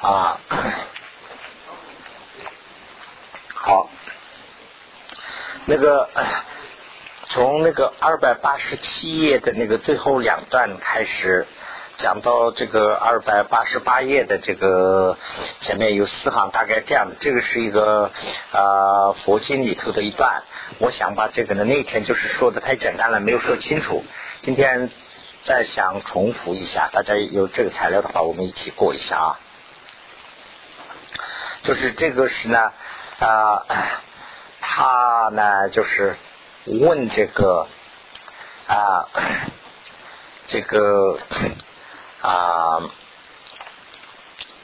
啊，好，那个从那个二百八十七页的那个最后两段开始，讲到这个二百八十八页的这个前面有四行，大概这样的。这个是一个啊佛经里头的一段，我想把这个呢那天就是说的太简单了，没有说清楚。今天再想重复一下，大家有这个材料的话，我们一起过一下啊。就是这个是呢，啊，他呢就是问这个啊，这个啊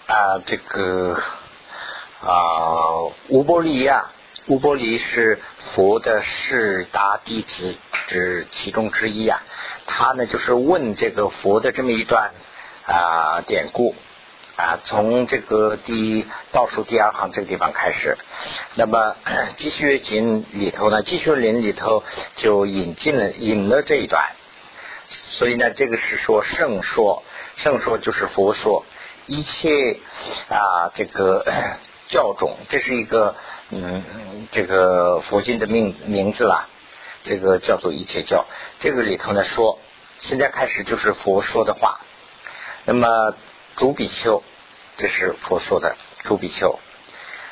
啊这个啊乌波利亚，乌波利是佛的四大弟子之其中之一啊，他呢就是问这个佛的这么一段啊典故。啊，从这个第倒数第二行这个地方开始，那么 《继续经》里头呢，《继续林》里头就引进了引了这一段，所以呢，这个是说圣说，圣说就是佛说，一切啊这个 教种，这是一个嗯这个佛经的名名字啦，这个叫做一切教，这个里头呢说，现在开始就是佛说的话，那么。主比丘，这是佛说的主比丘。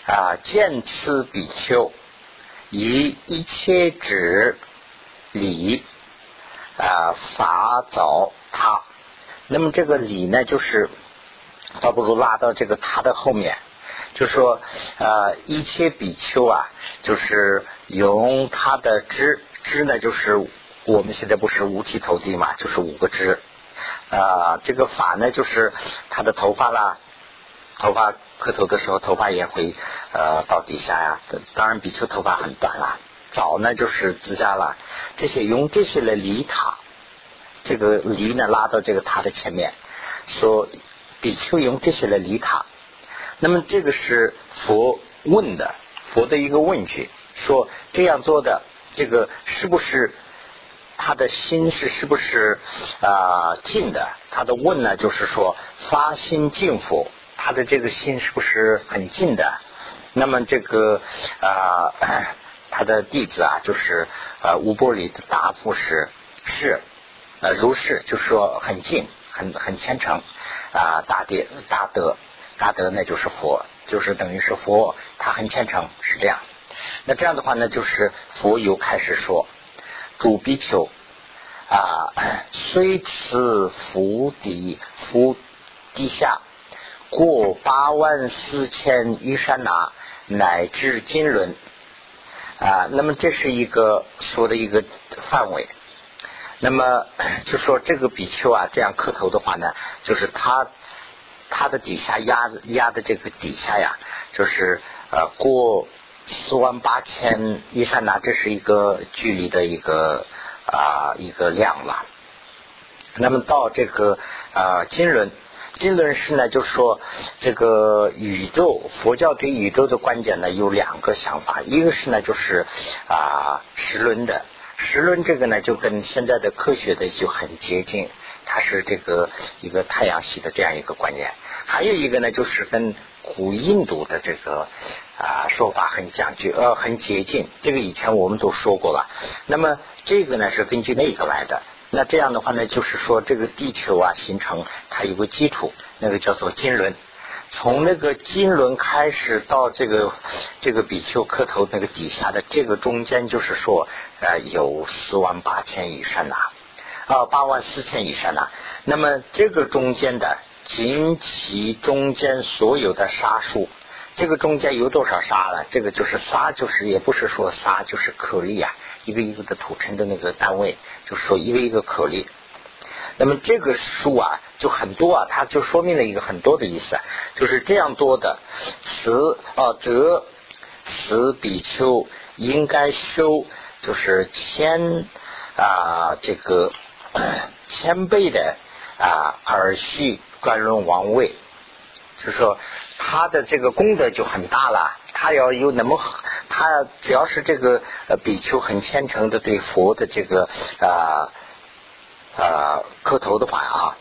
啊，见此比丘以一切指礼啊法早他，那么这个礼呢，就是倒不如拉到这个他的后面，就说啊一切比丘啊，就是用他的知知呢，就是我们现在不是五体投地嘛，就是五个知。啊，这个法呢，就是他的头发啦，头发磕头的时候，头发也会呃到底下呀。当然，比丘头发很短啦。早呢就是指甲啦，这些用这些来离他，这个离呢拉到这个他的前面，说比丘用这些来离他。那么这个是佛问的，佛的一个问句，说这样做的这个是不是？他的心是是不是啊静的？他的问呢，就是说发心敬佛，他的这个心是不是很静的？那么这个啊，他的弟子啊，就是呃吴波里的答复是是呃如是，就是说很静，很很虔诚啊，大德大德大德呢就是佛，就是等于是佛，他很虔诚是这样。那这样的话呢，就是佛又开始说。主比丘啊，虽此福底福地下过八万四千余山那，乃至金轮啊，那么这是一个说的一个范围。那么 就说这个比丘啊，这样磕头的话呢，就是他他的底下压压的这个底下呀，就是呃过。四万八千一刹那，这是一个距离的一个啊一个量了。那么到这个啊金轮，金轮是呢，就是说这个宇宙，佛教对宇宙的观点呢有两个想法，一个是呢就是啊十轮的，十轮这个呢就跟现在的科学的就很接近，它是这个一个太阳系的这样一个观念。还有一个呢就是跟古印度的这个。啊，说法很讲究，呃，很接近。这个以前我们都说过了。那么这个呢是根据那个来的。那这样的话呢，就是说这个地球啊形成它有个基础，那个叫做金轮。从那个金轮开始到这个这个比丘磕头那个底下的这个中间，就是说呃有四万八千以上呐，啊八万四千以上呐。那么这个中间的仅其中间所有的沙数。这个中间有多少沙了？这个就是沙，就是也不是说沙，就是颗粒啊，一个一个的土层的那个单位，就是说一个一个颗粒。那么这个数啊，就很多啊，它就说明了一个很多的意思，就是这样多的此啊，则此比丘应该修，就是千啊这个千倍的啊耳续专论王位，就是说。他的这个功德就很大了。他要有那么，他只要是这个呃比丘很虔诚的对佛的这个啊啊磕头的话啊，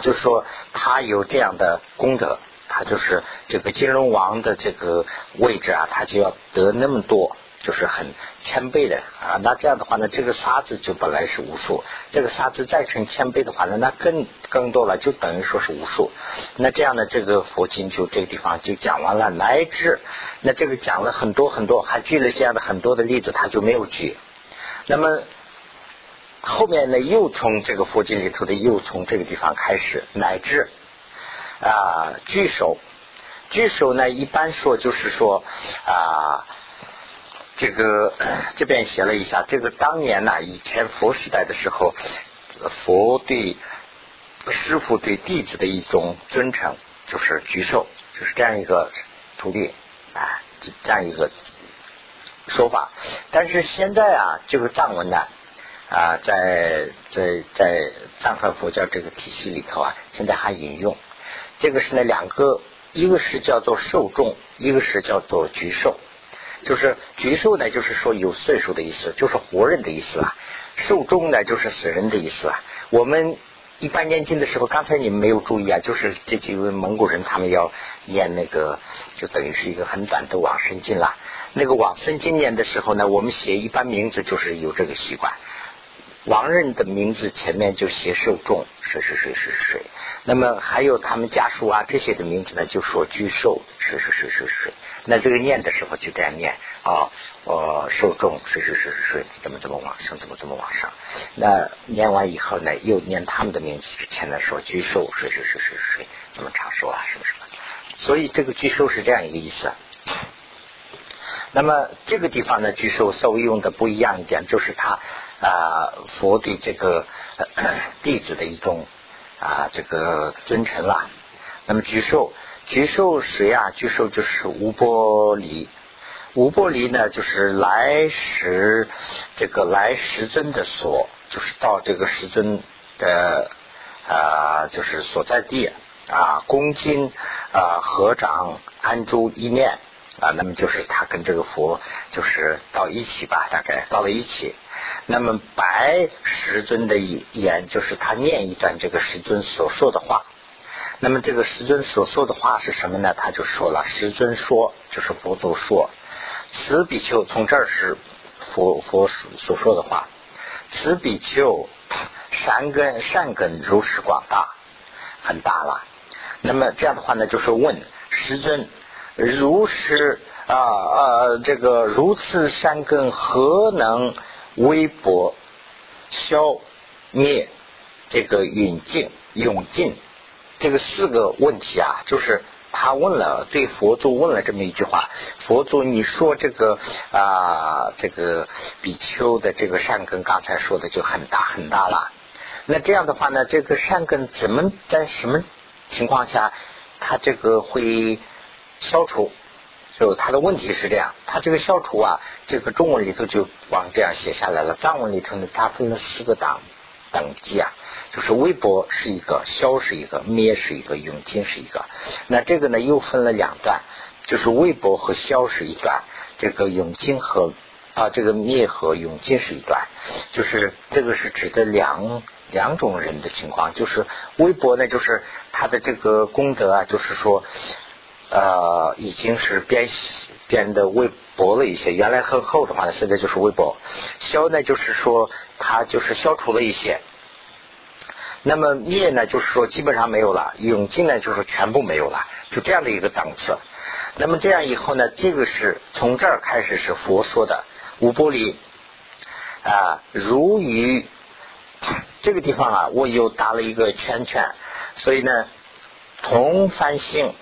就是说他有这样的功德，他就是这个金龙王的这个位置啊，他就要得那么多。就是很谦卑的啊，那这样的话呢，这个沙子就本来是无数，这个沙子再成谦卑的话呢，那更更多了，就等于说是无数。那这样的这个佛经就这个地方就讲完了，乃至那这个讲了很多很多，还举了这样的很多的例子，他就没有举。那么后面呢，又从这个佛经里头的又从这个地方开始，乃至啊，聚首，聚首呢，一般说就是说啊。这个 这边写了一下，这个当年呢，以前佛时代的时候，佛对师傅对弟子的一种尊称，就是举手，就是这样一个徒弟啊，这样一个说法。但是现在啊，这个藏文呢啊，在在在藏传佛教这个体系里头啊，现在还引用。这个是那两个，一个是叫做受众，一个是叫做举手。就是举寿呢，就是说有岁数的意思，就是活人的意思啊。寿终呢，就是死人的意思啊。我们一般念经的时候，刚才你们没有注意啊，就是这几位蒙古人他们要念那个，就等于是一个很短的往生经了。那个往生经念的时候呢，我们写一般名字就是有这个习惯。亡人的名字前面就写寿终，谁谁谁谁谁。那么还有他们家属啊这些的名字呢，就说居寿，谁谁谁谁谁。那这个念的时候就这样念啊，我受众谁谁谁谁谁怎么怎么往上，怎么怎么往上。那念完以后呢，又念他们的名字之前呢，说居寿谁谁谁谁谁怎么长寿啊，什么什么。所以这个居寿是这样一个意思。那么这个地方呢，居寿稍微用的不一样一点，就是他啊佛对这个弟子的一种啊这个尊称啦。那么居寿。居寿谁啊？居寿就是无波离，无波离呢，就是来时这个来时尊的所，就是到这个时尊的啊，就是所在地啊，恭敬啊，合掌安住一念啊，那么就是他跟这个佛就是到一起吧，大概到了一起。那么白时尊的言，就是他念一段这个时尊所说的话。那么这个师尊所说的话是什么呢？他就说了，师尊说就是佛祖说，此比丘从这儿是佛佛所所说的话，此比丘善根善根如是广大，很大了。那么这样的话呢，就是问师尊，如是啊啊这个如此善根何能微薄消灭这个永尽永尽？这个四个问题啊，就是他问了，对佛祖问了这么一句话：佛祖，你说这个啊，这个比丘的这个善根，刚才说的就很大很大了。那这样的话呢，这个善根怎么在什么情况下，他这个会消除？就他的问题是这样，他这个消除啊，这个中文里头就往这样写下来了。藏文里头呢，它分了四个档等级啊。就是微波是一个，消是一个，灭是一个，永尽是一个。那这个呢又分了两段，就是微波和消是一段，这个永尽和啊这个灭和永尽是一段。就是这个是指的两两种人的情况。就是微博呢，就是他的这个功德啊，就是说呃已经是变变得微薄了一些，原来很厚的话呢，现在就是微薄。消呢就是说它就是消除了一些。那么灭呢，就是说基本上没有了；永尽呢，就是全部没有了，就这样的一个档次。那么这样以后呢，这个是从这儿开始是佛说的无波离啊，如于这个地方啊，我又打了一个圈圈，所以呢，同凡性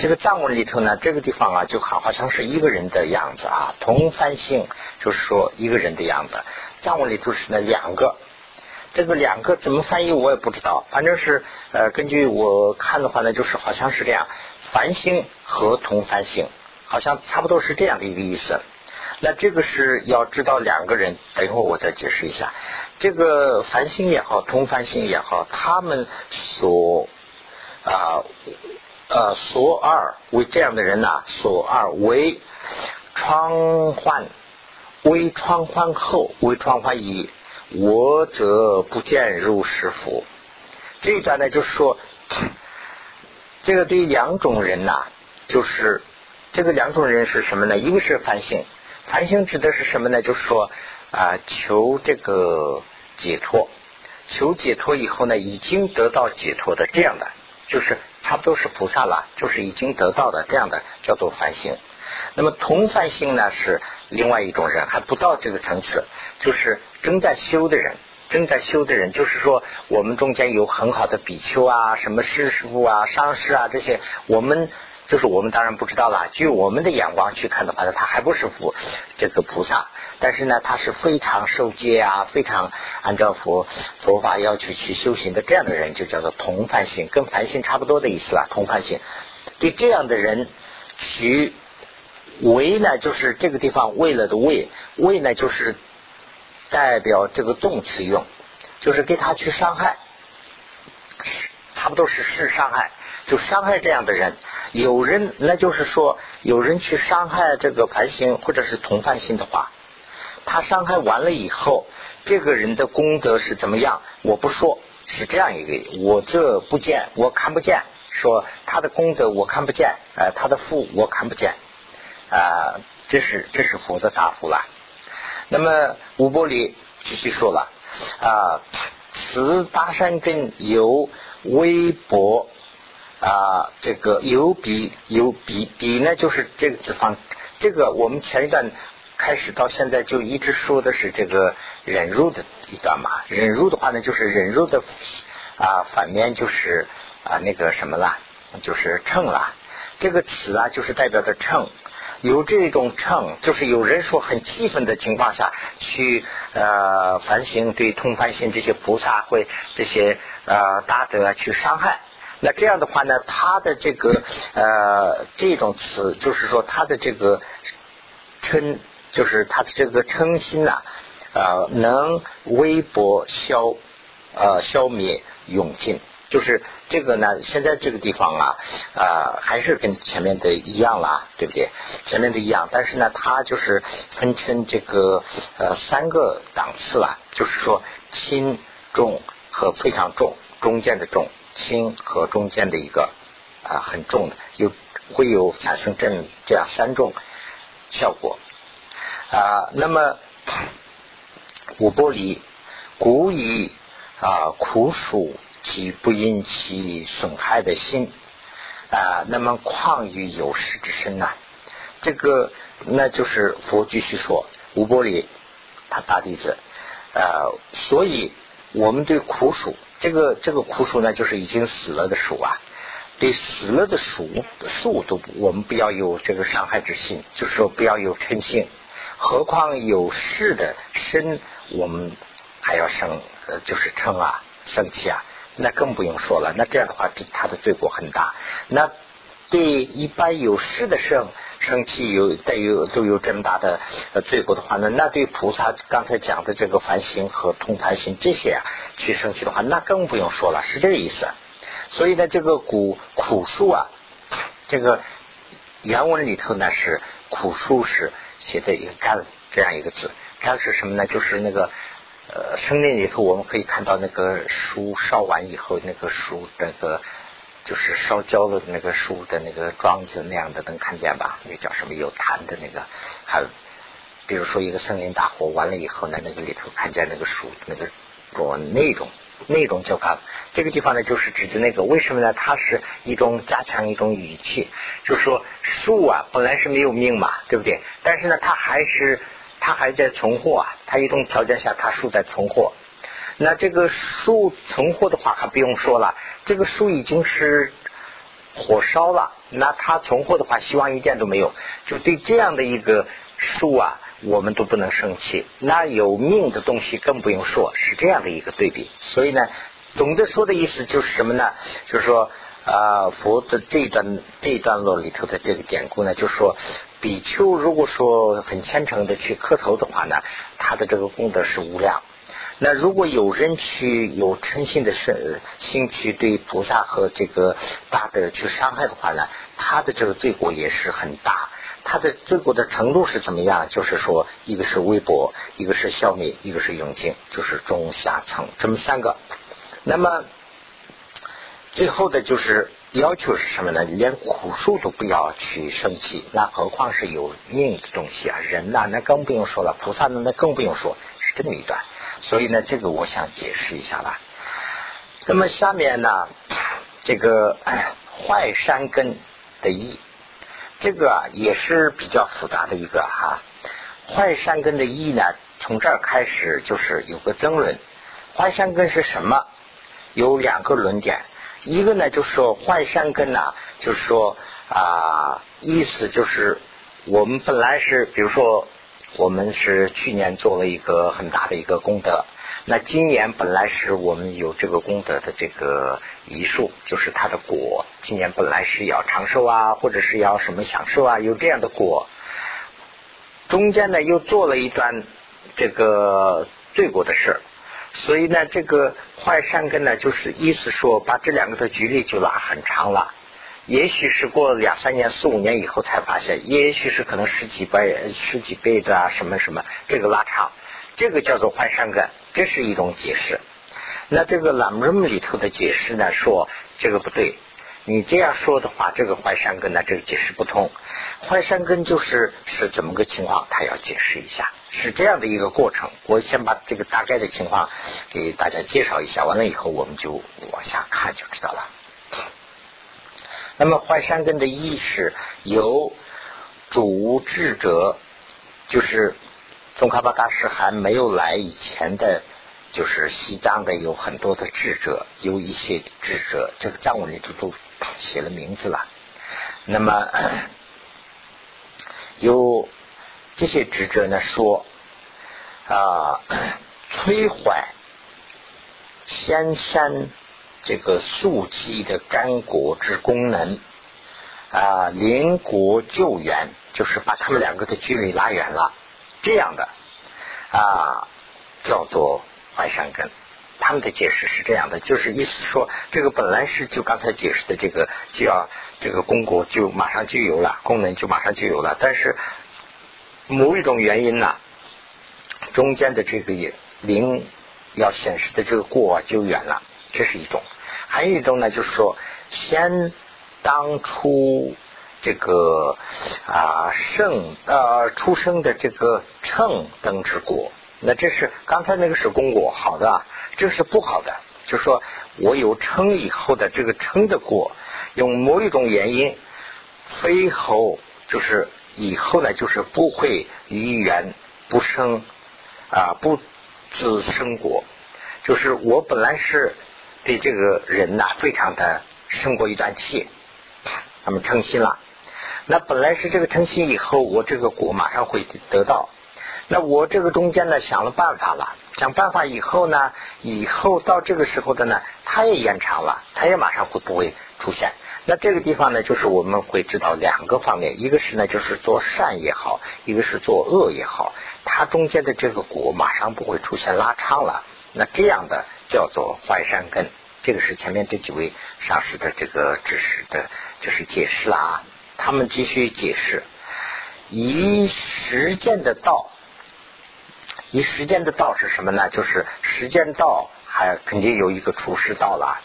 这个藏文里头呢，这个地方啊，就好好像是一个人的样子啊，同翻性就是说一个人的样子，藏文里头是那两个。这个两个怎么翻译我也不知道，反正是呃根据我看的话呢，就是好像是这样，繁星和同繁星，好像差不多是这样的一个意思。那这个是要知道两个人，等一会儿我再解释一下。这个繁星也好，同繁星也好，他们所啊呃所二为这样的人呐，所二为窗患，为窗患后，为窗患一。我则不见入师父。这一段呢，就是说，这个对两种人呐，就是这个两种人是什么呢？一个是凡心，凡心指的是什么呢？就是说啊，求这个解脱，求解脱以后呢，已经得到解脱的这样的，就是差不多是菩萨了，就是已经得到的这样的，叫做凡心。那么同凡心呢，是另外一种人，还不到这个层次，就是正在修的人。正在修的人，就是说我们中间有很好的比丘啊，什么师师傅啊、上师啊这些，我们就是我们当然不知道了。据我们的眼光去看的话呢，他还不是佛这个菩萨，但是呢，他是非常受戒啊，非常按照佛佛法要求去修行的这样的人，就叫做同凡心，跟凡心差不多的意思了。同凡心，对这样的人取为呢，就是这个地方为了的为为呢，就是。代表这个动词用，就是给他去伤害，差不多是是伤害，就伤害这样的人。有人，那就是说，有人去伤害这个凡心或者是同凡心的话，他伤害完了以后，这个人的功德是怎么样？我不说，是这样一个，我这不见，我看不见，说他的功德我看不见，呃，他的福我看不见，啊，这是这是佛的答复了。那么五波里继续说了啊，此大山根由微薄啊，这个有比有比比呢，就是这个地方，这个我们前一段开始到现在就一直说的是这个忍辱的一段嘛，忍辱的话呢，就是忍辱的啊反面就是啊那个什么啦，就是称啦，这个词啊就是代表的称。有这种称，就是有人说很气愤的情况下去呃反省，对通凡心这些菩萨会这些呃大德去伤害。那这样的话呢，他的这个呃这种词，就是说他的这个称，就是他的这个称心呐，呃能微薄消呃消灭永尽。就是这个呢，现在这个地方啊，啊，还是跟前面的一样啦，对不对？前面的一样，但是呢，它就是分成这个呃三个档次了，就是说轻、重和非常重，中间的重，轻和中间的一个啊很重的，有会有产生这这样三种效果啊。那么五波里古以啊苦暑。及不因其损害的心啊，那么况于有识之身呢？这个那就是佛继续说，五波里他大弟子呃，所以我们对苦暑这个这个枯树呢，就是已经死了的树啊，对死了的树树都我们不要有这个伤害之心，就是说不要有嗔心，何况有事的身，我们还要生呃，就是称啊，生气啊。那更不用说了，那这样的话，他的罪过很大。那对一般有事的生生气有带有都有这么大的罪过的话，那那对菩萨刚才讲的这个凡心和通凡心这些啊，去生气的话，那更不用说了，是这个意思。所以呢，这个苦苦树啊，这个原文里头呢是苦树是写的一个干这样一个字，干是什么呢？就是那个。呃，生命里头我们可以看到那个书烧完以后，那个书那个就是烧焦了的那个树的那个桩子那样的，能看见吧？那叫什么有痰的那个？还比如说一个森林大火完了以后呢，那个里头看见那个树那个说那种那种叫干。这个地方呢，就是指的那个为什么呢？它是一种加强一种语气，就是说树啊本来是没有命嘛，对不对？但是呢，它还是。它还在存活啊，它一种条件下，它树在存活。那这个树存活的话，还不用说了。这个树已经是火烧了，那它存活的话，希望一点都没有。就对这样的一个树啊，我们都不能生气。那有命的东西更不用说，是这样的一个对比。所以呢，总的说的意思就是什么呢？就是说啊，佛的这段这一段落里头的这个典故呢，就是说。比丘如果说很虔诚的去磕头的话呢，他的这个功德是无量。那如果有人去有诚信的是心去对菩萨和这个大德去伤害的话呢，他的这个罪过也是很大。他的罪过的程度是怎么样？就是说，一个是微薄，一个是消灭，一个是永尽，就是中下层这么三个。那么最后的就是要求是什么呢？连苦树都不要去生气，那何况是有命的东西啊？人呐，那更不用说了，菩萨呢，那更不用说，是这么一段。所以呢，这个我想解释一下吧。那么下面呢，这个坏山根的意，这个也是比较复杂的一个哈。坏山根的意呢，从这儿开始就是有个争论。坏山根是什么？有两个论点。一个呢，就是说坏山根呢，就是说啊，意思就是我们本来是，比如说我们是去年做了一个很大的一个功德，那今年本来是我们有这个功德的这个遗数，就是它的果，今年本来是要长寿啊，或者是要什么享受啊，有这样的果，中间呢又做了一段这个罪过的事。所以呢，这个坏善根呢，就是意思说，把这两个的距离就拉很长了。也许是过两三年、四五年以后才发现，也许是可能十几倍、十几倍的啊，什么什么，这个拉长，这个叫做坏山根，这是一种解释。那这个朗姆里头的解释呢，说这个不对。你这样说的话，这个坏山根呢，这个解释不通。坏山根就是是怎么个情况？他要解释一下，是这样的一个过程。我先把这个大概的情况给大家介绍一下，完了以后我们就往下看就知道了。那么坏山根的意识由主智者，就是宗喀巴大师还没有来以前的。就是西藏的有很多的智者，有一些智者，这个藏文里头都写了名字了。那么 有这些智者呢说啊，摧毁仙山这个素鸡的干果之功能啊，邻国救援，就是把他们两个的距离拉远了，这样的啊，叫做。坏善根，他们的解释是这样的，就是意思说，这个本来是就刚才解释的这个，就要这个功果就马上就有了，功能就马上就有了，但是某一种原因呢，中间的这个零要显示的这个过就远了，这是一种；还有一种呢，就是说，先当初这个啊圣呃出生的这个称等之果。那这是刚才那个是公果好的，这是不好的。就是说我有称以后的这个称的果，用某一种原因，非后就是以后呢，就是不会于缘不生啊，不自生果。就是我本来是对这个人呐，非常的生过一段气，那么诚心了。那本来是这个诚心以后，我这个果马上会得到。那我这个中间呢想了办法了，想办法以后呢，以后到这个时候的呢，它也延长了，它也马上会不会出现？那这个地方呢，就是我们会知道两个方面，一个是呢就是做善也好，一个是做恶也好，它中间的这个果马上不会出现拉长了。那这样的叫做坏善根，这个是前面这几位上师的这个知识的，就是解释啦。他们继续解释，以实践的道。以实践的道是什么呢？就是实践道，还肯定有一个厨师道了。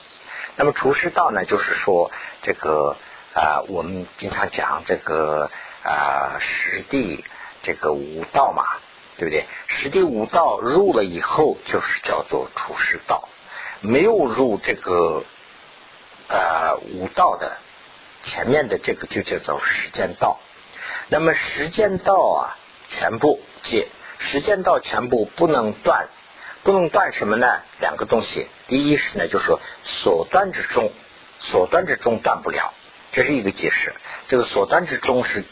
那么厨师道呢，就是说这个啊，我们经常讲这个啊，实地这个五道嘛，对不对？实地五道入了以后，就是叫做厨师道；没有入这个呃五道的前面的这个，就叫做时间道。那么时间道啊，全部解。时间道全部不能断，不能断什么呢？两个东西，第一是呢，就是说所断之中，所断之中断不了，这是一个解释。这个所断之中是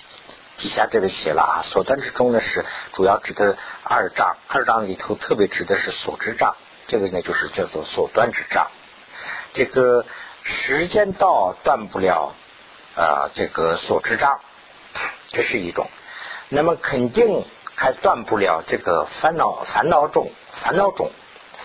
底下这个写了啊，所断之中呢是主要指的二障，二障里头特别指的是所知障，这个呢就是叫做所断之障。这个时间到断不了啊，这个所知障，这是一种。那么肯定。还断不了这个烦恼，烦恼种，烦恼种，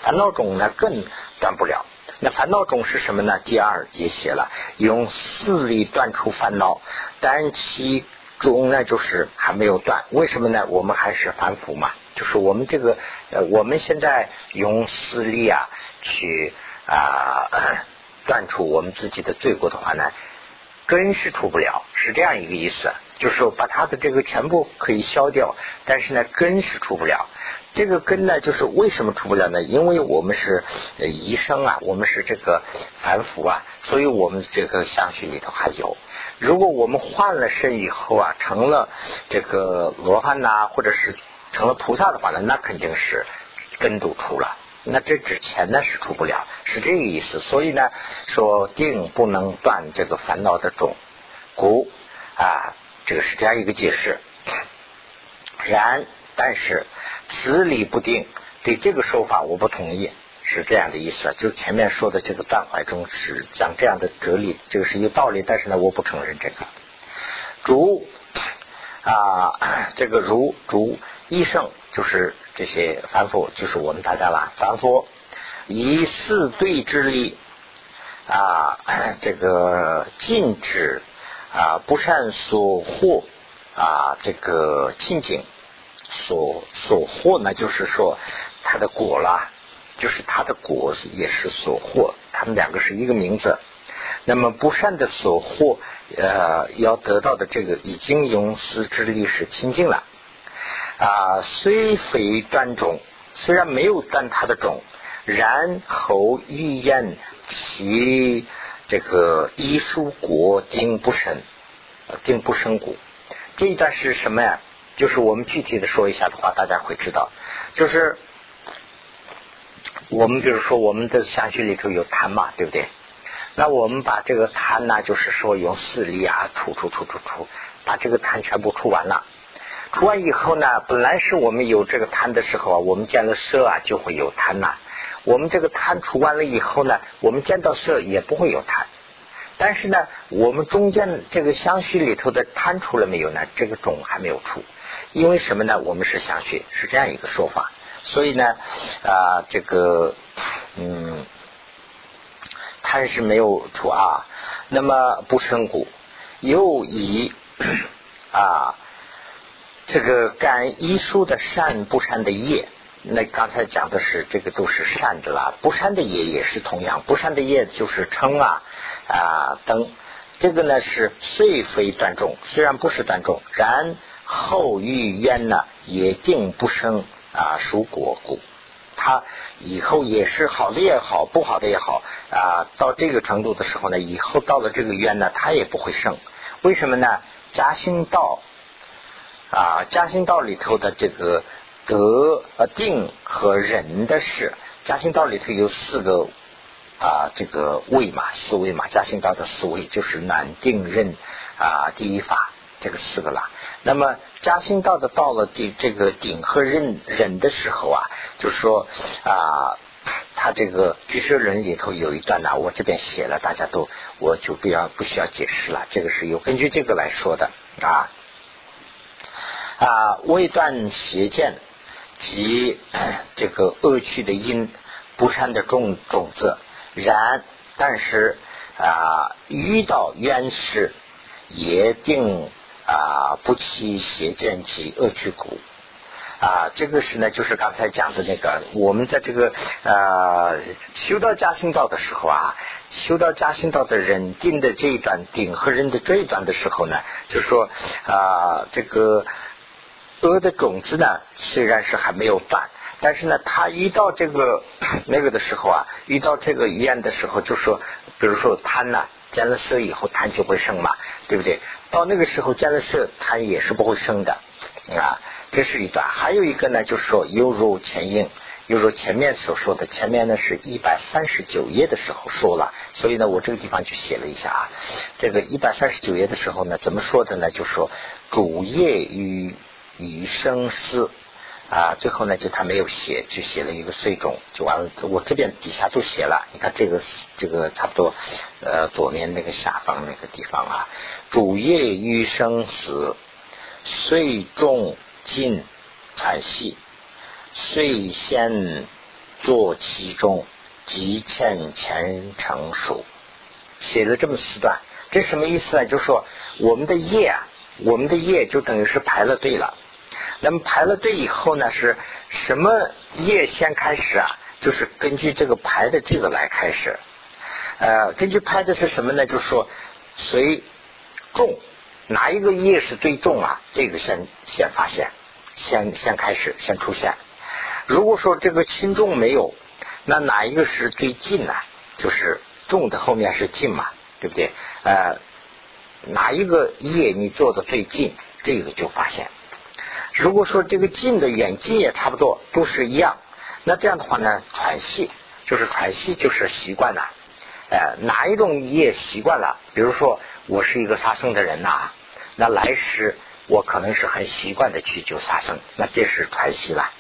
烦恼种呢更断不了。那烦恼种是什么呢？第二节写了，用四力断除烦恼，但其中呢就是还没有断。为什么呢？我们还是凡夫嘛，就是我们这个呃，我们现在用四力啊去啊 断除我们自己的罪过的话呢，根是除不了，是这样一个意思。就是说，把它的这个全部可以消掉，但是呢，根是除不了。这个根呢，就是为什么除不了呢？因为我们是医生啊，我们是这个凡夫啊，所以我们这个相续里头还有。如果我们换了身以后啊，成了这个罗汉呐，或者是成了菩萨的话呢，那肯定是根都出了。那这之前呢是出不了，是这个意思。所以呢，说定不能断这个烦恼的种，故啊。这个是这样一个解释，然但是此理不定，对这个说法我不同意，是这样的意思。就前面说的这个断怀中是讲这样的哲理，这个是有道理，但是呢，我不承认这个。主啊，这个如主医圣就是这些凡夫，就是我们大家了。凡夫以四对之力啊，这个禁止。啊，不善所获啊，这个清净所所获呢，就是说它的果啦，就是它的果也是所获，他们两个是一个名字。那么不善的所获，呃，要得到的这个已经用思之力是清净了啊，虽非断种，虽然没有断它的种，然后欲验其。这个医书国定不生，定不生骨，这一段是什么呀？就是我们具体的说一下的话，大家会知道。就是我们比如说我们的相续里头有痰嘛，对不对？那我们把这个痰呢，就是说用四力啊，吐吐吐吐吐，把这个痰全部出完了。除完以后呢，本来是我们有这个痰的时候啊，我们见了色啊，就会有痰呐。我们这个贪除完了以后呢，我们见到色也不会有贪，但是呢，我们中间这个相续里头的贪除了没有呢？这个种还没有出，因为什么呢？我们是相续，是这样一个说法，所以呢，啊，这个嗯，贪是没有出啊，那么不生故，又以啊，这个干一书的善不善的业。那刚才讲的是这个都是善的啦，不善的业也是同样，不善的业就是称啊啊等，这个呢是虽非断种，虽然不是断种，然后遇冤呢也定不生啊属果故，他以后也是好的也好，不好的也好啊，到这个程度的时候呢，以后到了这个冤呢，他也不会生，为什么呢？嘉兴道啊，嘉兴道里头的这个。德呃定和忍的事，嘉兴道里头有四个啊，这个位嘛，四位嘛，嘉兴道的四位就是难定忍啊第一法这个四个啦。那么嘉兴道的到了第这个顶和忍忍的时候啊，就是说啊，他这个居舍人里头有一段呢，我这边写了，大家都我就不要不需要解释了，这个是有根据这个来说的啊 啊，未断邪见。及 这个恶趣的因，不善的种种子，然但是啊遇到冤事，也定啊不起邪见及恶趣苦啊，这个是呢，就是刚才讲的那个，我们在这个啊修到加心道的时候啊，修到加心道的人定的这一段顶和人的这一段的时候呢，就说啊这个。恶的种子呢，虽然是还没有断，但是呢，他一到这个 那个的时候啊，一到这个怨的时候，就说，比如说贪呢，见了色以后贪就会生嘛，对不对？到那个时候见了色，贪也是不会生的啊。这是一段，还有一个呢，就是说犹如前因，犹如前面所说的，前面呢是一百三十九页的时候说了，所以呢，我这个地方就写了一下啊。这个一百三十九页的时候呢，怎么说的呢？就说主业与。以生思啊，最后呢就他没有写，就写了一个碎种就完了。我这边底下都写了，你看这个这个差不多呃左面那个下方那个地方啊，主业于生死，遂种尽产息，遂先作其中，即欠前成熟，写了这么四段，这什么意思呢？就是说我们的业啊，我们的业就等于是排了队了。那么排了队以后呢，是什么业先开始啊？就是根据这个排的这个来开始。呃，根据拍的是什么呢？就是说谁重哪一个业是最重啊？这个先先发现，先先开始先出现。如果说这个轻重没有，那哪一个是最近呢？就是重的后面是近嘛，对不对？呃，哪一个业你做的最近，这个就发现。如果说这个近的远近也差不多，都是一样，那这样的话呢，喘息就是喘息就是习惯了。呃，哪一种也习惯了？比如说我是一个杀生的人呐，那来时我可能是很习惯的去救杀生，那这是喘息了。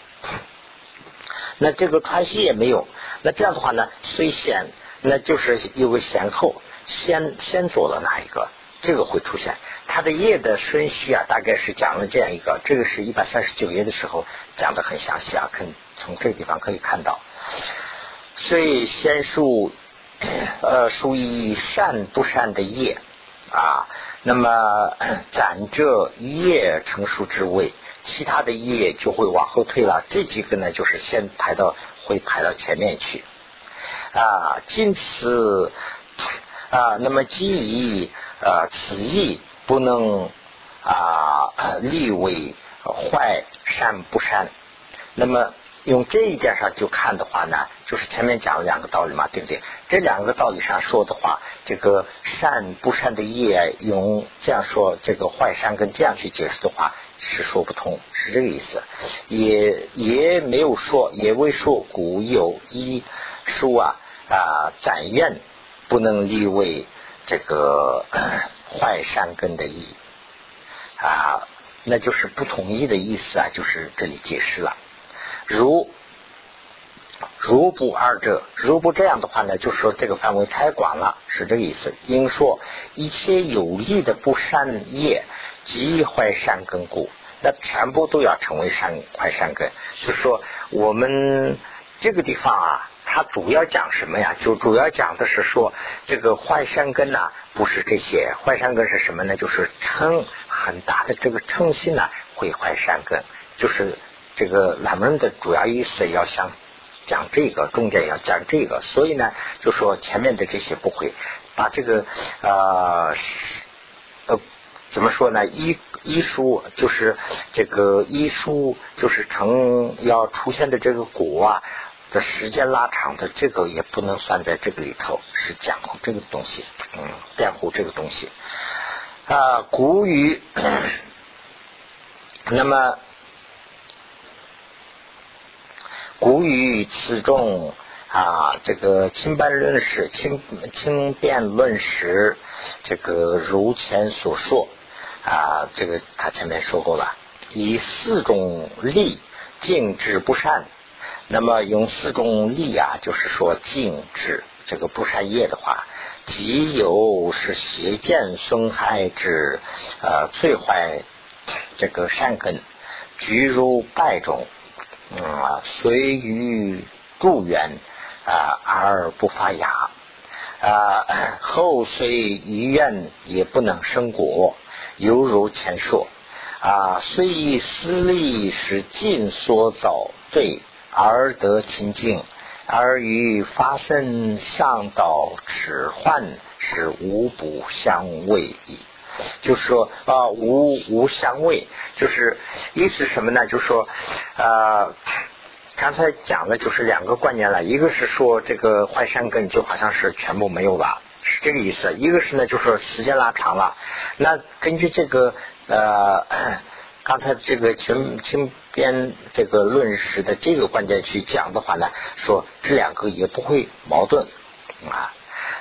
那这个喘息也没有，那这样的话呢，虽先。那就是有个先后，先先做了哪一个，这个会出现。它的页的顺序啊，大概是讲了这样一个，这个是一百三十九页的时候讲的很详细啊，可从这个地方可以看到。所以先述呃属于善不善的业啊，那么攒这业成熟之位，其他的业就会往后退了。这几个呢，就是先排到会排到前面去。啊，今此啊，那么基于啊此意不能啊立为坏善不善，那么用这一点上就看的话呢，就是前面讲了两个道理嘛，对不对？这两个道理上说的话，这个善不善的业，用这样说，这个坏善跟这样去解释的话是说不通，是这个意思。也也没有说，也未说古有一。书啊啊，暂愿不能立为这个 坏善根的意啊，那就是不同意的意思啊，就是这里解释了。如如不二者，如不这样的话呢，就是说这个范围太广了，是这个意思。应说一切有利的不善业即坏善根故，那全部都要成为善坏善根。就是说我们这个地方啊。它主要讲什么呀？就主要讲的是说，这个坏善根呐，不是这些。坏善根是什么呢？就是嗔很大的这个嗔心呐，会坏善根。就是这个咱们的主要意思要想讲这个，重点要讲这个。所以呢，就说前面的这些不会把这个呃呃怎么说呢？医医书就是这个医书就是成要出现的这个果啊。这时间拉长的这个也不能算在这个里头，是讲这个东西，嗯，辩护这个东西啊。古语，那么古语此中啊，这个清班论史、清清辩论史，这个如前所说啊，这个他前面说过了，以四种力禁止不善。那么用四种力啊，就是说静止这个不善业的话，即有是邪见损害之呃摧坏这个善根，居如败种啊，随于助缘啊而不发芽啊，后虽遗愿也不能生果，犹如前说啊，虽以私利是尽所造罪。而得清净，而与发生上道迟患是无不相违矣。就是说啊，无无相违，就是意思什么呢？就是说，呃，刚才讲的就是两个观念了，一个是说这个坏善根就好像是全部没有了，是这个意思；一个是呢，就是说时间拉长了。那根据这个呃。刚才这个清清边这个论史的这个观点去讲的话呢，说这两个也不会矛盾啊。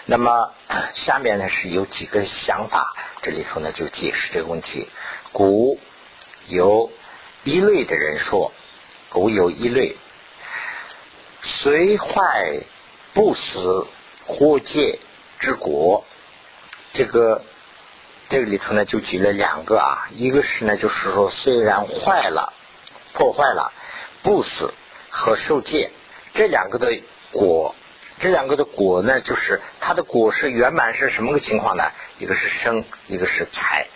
那么下面呢是有几个想法，这里头呢就解释这个问题。古有一类的人说，古有一类，虽坏不死，或戒之国，这个。这个里头呢，就举了两个啊，一个是呢，就是说虽然坏了、破坏了，不死和受戒这两个的果，这两个的果呢，就是它的果是圆满是什么个情况呢？一个是生，一个是财，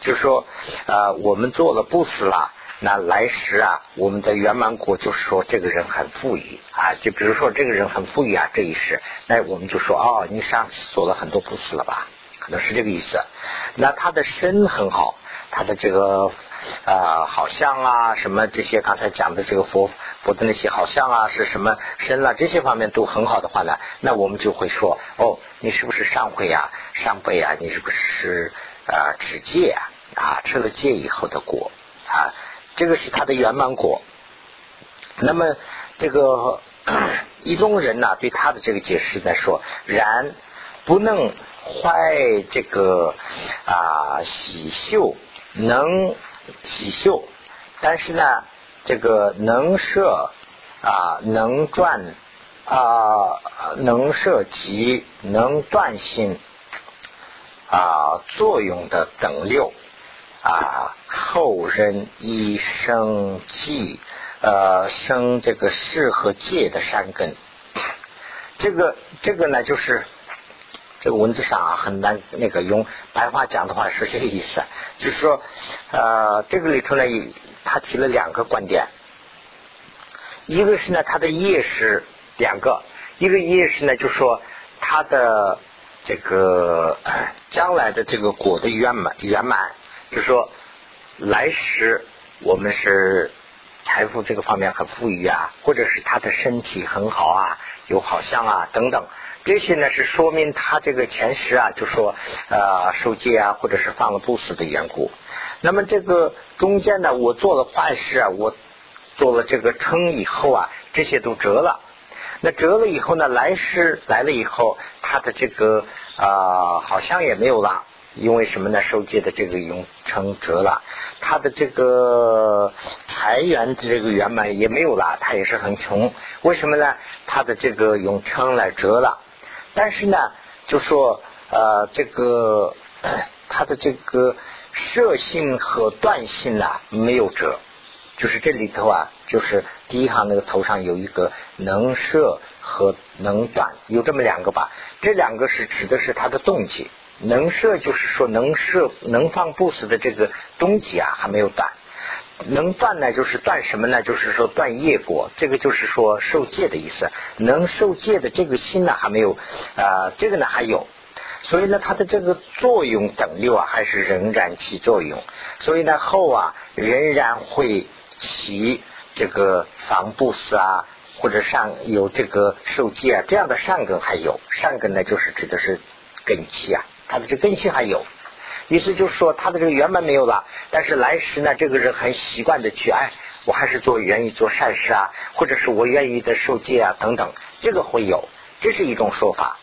就是说，呃，我们做了不死了，那来时啊，我们的圆满果就是说这个人很富裕啊，就比如说这个人很富裕啊，这一世，那我们就说哦，你上次做了很多布施了吧？可能是这个意思。那他的身很好，他的这个啊好像啊什么这些刚才讲的这个佛佛的那些好像啊是什么身啊这些方面都很好的话呢，那我们就会说哦，你是不是上回啊上辈啊你是不是啊持戒啊啊吃了戒以后的果啊？这个是他的圆满果。那么这个一中人呢，对他的这个解释呢说，然不能坏这个啊喜秀，能体秀，但是呢，这个能摄啊能转啊能摄及能断心啊作用的等六。啊，后人一生记，呃，生这个适和戒的善根。这个这个呢，就是这个文字上啊很难那个用白话讲的话是这个意思，就是说，呃，这个里头呢，他提了两个观点，一个是呢，他的业是两个，一个业是呢，就说他的这个将来的这个果的圆满圆满。就说来时我们是财富这个方面很富裕啊，或者是他的身体很好啊，有好像啊等等，这些呢是说明他这个前世啊，就说呃受戒啊，或者是放了不死的缘故。那么这个中间呢，我做了坏事啊，我做了这个称以后啊，这些都折了。那折了以后呢，来世来了以后，他的这个啊好像也没有了。因为什么呢？受戒的这个永成折了，他的这个财源的这个圆满也没有了，他也是很穷。为什么呢？他的这个永称来折了，但是呢，就说呃，这个他的这个摄性和断性呢没有折，就是这里头啊，就是第一行那个头上有一个能摄和能断，有这么两个吧？这两个是指的是他的动机。能摄就是说能摄能放不死的这个东西啊还没有断，能断呢就是断什么呢？就是说断业果，这个就是说受戒的意思。能受戒的这个心呢还没有啊，这个呢还有，所以呢它的这个作用等六啊还是仍然起作用，所以呢后啊仍然会起这个防不死啊或者上有这个受戒啊这样的善根还有善根呢就是指的是根气啊。他的这根性还有，意思就是说他的这个圆满没有了，但是来时呢，这个人很习惯的去哎，我还是做愿意做善事啊，或者是我愿意的受戒啊等等，这个会有，这是一种说法。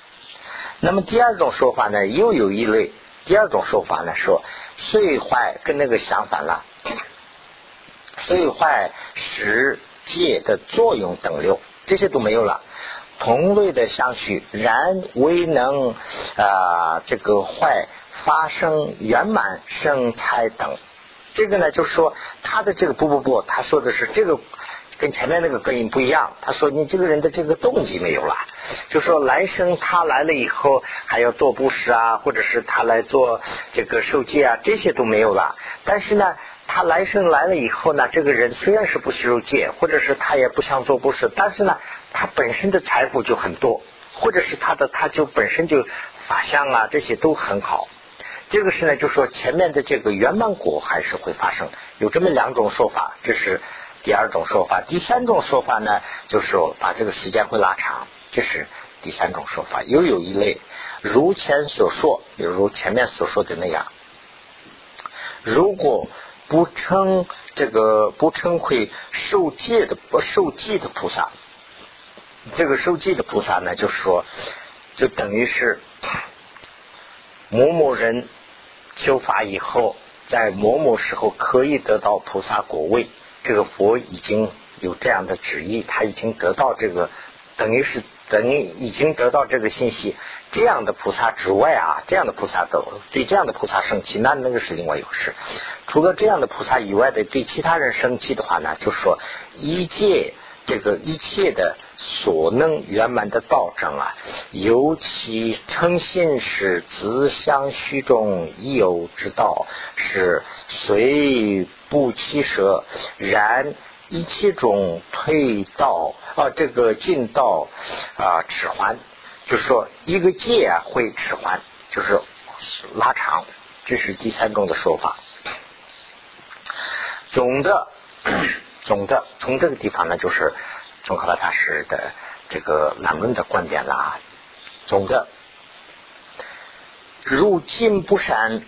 那么第二种说法呢，又有一类，第二种说法呢说，碎坏跟那个相反了，碎坏使戒的作用等六，这些都没有了。同类的相续，然未能啊，这个坏发生圆满生财等，这个呢，就是说他的这个不不不，他说的是这个跟前面那个根音不一样。他说你这个人的这个动机没有了，就说来生他来了以后还要做布施啊，或者是他来做这个受戒啊，这些都没有了。但是呢。他来生来了以后呢，这个人虽然是不吸收戒，或者是他也不想做布施，但是呢，他本身的财富就很多，或者是他的他就本身就法相啊，这些都很好。这个是呢，就说前面的这个圆满果还是会发生，有这么两种说法，这是第二种说法。第三种说法呢，就是说把这个时间会拉长，这是第三种说法。又有一类，如前所说，比如前面所说的那样，如果。不称这个不称会受戒的不受戒的菩萨，这个受戒的菩萨呢，就是说，就等于是某某人修法以后，在某某时候可以得到菩萨果位，这个佛已经有这样的旨意，他已经得到这个，等于是。等于已经得到这个信息，这样的菩萨之外啊，这样的菩萨都对这样的菩萨生气，那那个是另外一回事。除了这样的菩萨以外的，对其他人生气的话呢，就说一切这个一切的所能圆满的道证啊，尤其诚信是自相虚中已有之道，是虽不欺舍，然一切种退道啊，这个进道啊，迟缓，就是说一个戒会迟缓，就是拉长，这是第三种的说法。总的，总的，从这个地方呢，就是宗喀巴大师的这个难论的观点啦。总的，入进不善，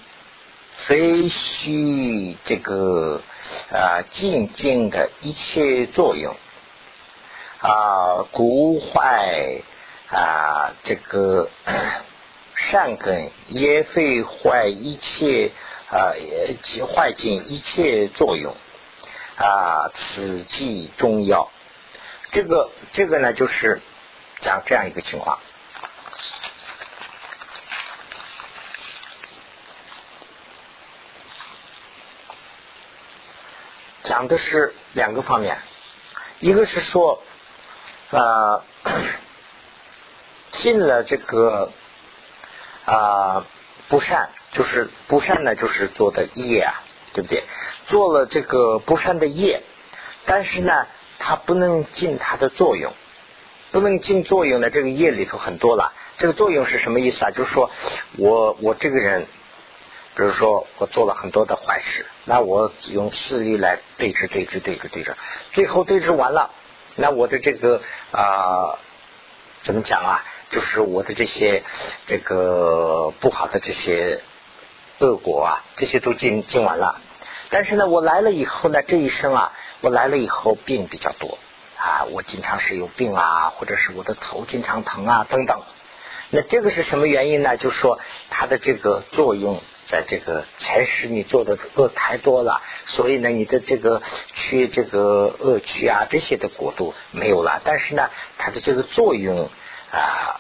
非虚这个啊静静的一切作用啊，故坏啊这个善根也会坏一切。啊，坏尽一切作用啊，此即重要。这个这个呢，就是讲这样一个情况，讲的是两个方面，一个是说啊，进了这个啊不善。就是不善呢，就是做的业啊，对不对？做了这个不善的业，但是呢，它不能尽它的作用，不能尽作用的这个业里头很多了。这个作用是什么意思啊？就是说我我这个人，比如说我做了很多的坏事，那我用势力来对峙对峙对峙对峙，最后对峙完了，那我的这个啊，怎么讲啊？就是我的这些这个不好的这些。恶果啊，这些都尽尽完了，但是呢，我来了以后呢，这一生啊，我来了以后病比较多啊，我经常是有病啊，或者是我的头经常疼啊等等。那这个是什么原因呢？就是说它的这个作用，在这个前世你做的恶太多了，所以呢，你的这个去这个恶趣啊这些的果度没有了，但是呢，它的这个作用啊。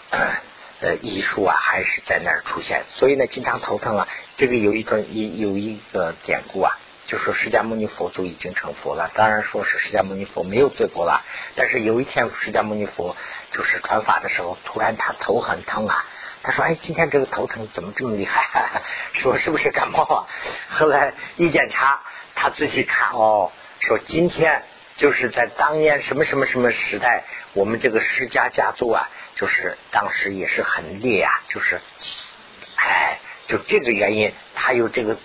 呃，医术啊，还是在那儿出现，所以呢，经常头疼啊。这个有一个有有一个典故啊，就说释迦牟尼佛都已经成佛了，当然说是释迦牟尼佛没有罪过了。但是有一天，释迦牟尼佛就是传法的时候，突然他头很疼啊。他说：“哎，今天这个头疼怎么这么厉害？说是不是感冒啊？”后来一检查，他自己看哦，说今天就是在当年什么什么什么时代，我们这个释迦家族啊。就是当时也是很烈啊，就是，哎，就这个原因，它有这个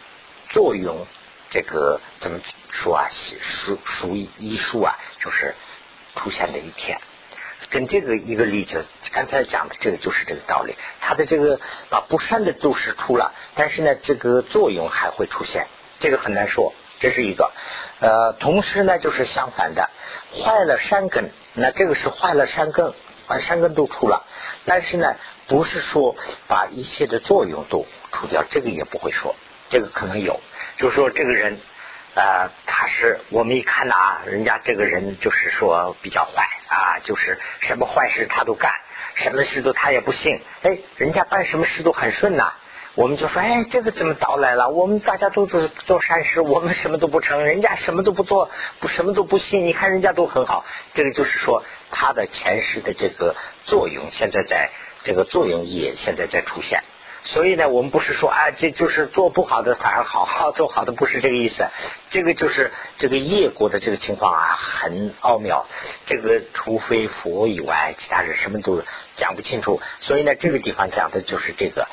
作用，这个怎么说啊？属属医术啊，就是出现的一天，跟这个一个例子，刚才讲的这个就是这个道理。它的这个把不善的都是出了，但是呢，这个作用还会出现，这个很难说。这是一个，呃，同时呢，就是相反的，坏了山根，那这个是坏了山根。把山根都出了，但是呢，不是说把一切的作用都除掉，这个也不会说，这个可能有，就是说这个人，呃，他是我们一看呐，人家这个人就是说比较坏啊，就是什么坏事他都干，什么事都他也不信，哎，人家办什么事都很顺呐。我们就说，哎，这个怎么倒来了？我们大家都做做善事，我们什么都不成，人家什么都不做，不什么都不信。你看人家都很好，这个就是说他的前世的这个作用，现在在这个作用也现在在出现。所以呢，我们不是说啊，这就是做不好的反而好，好做好的不是这个意思。这个就是这个业果的这个情况啊，很奥妙。这个除非佛以外，其他人什么都讲不清楚。所以呢，这个地方讲的就是这个，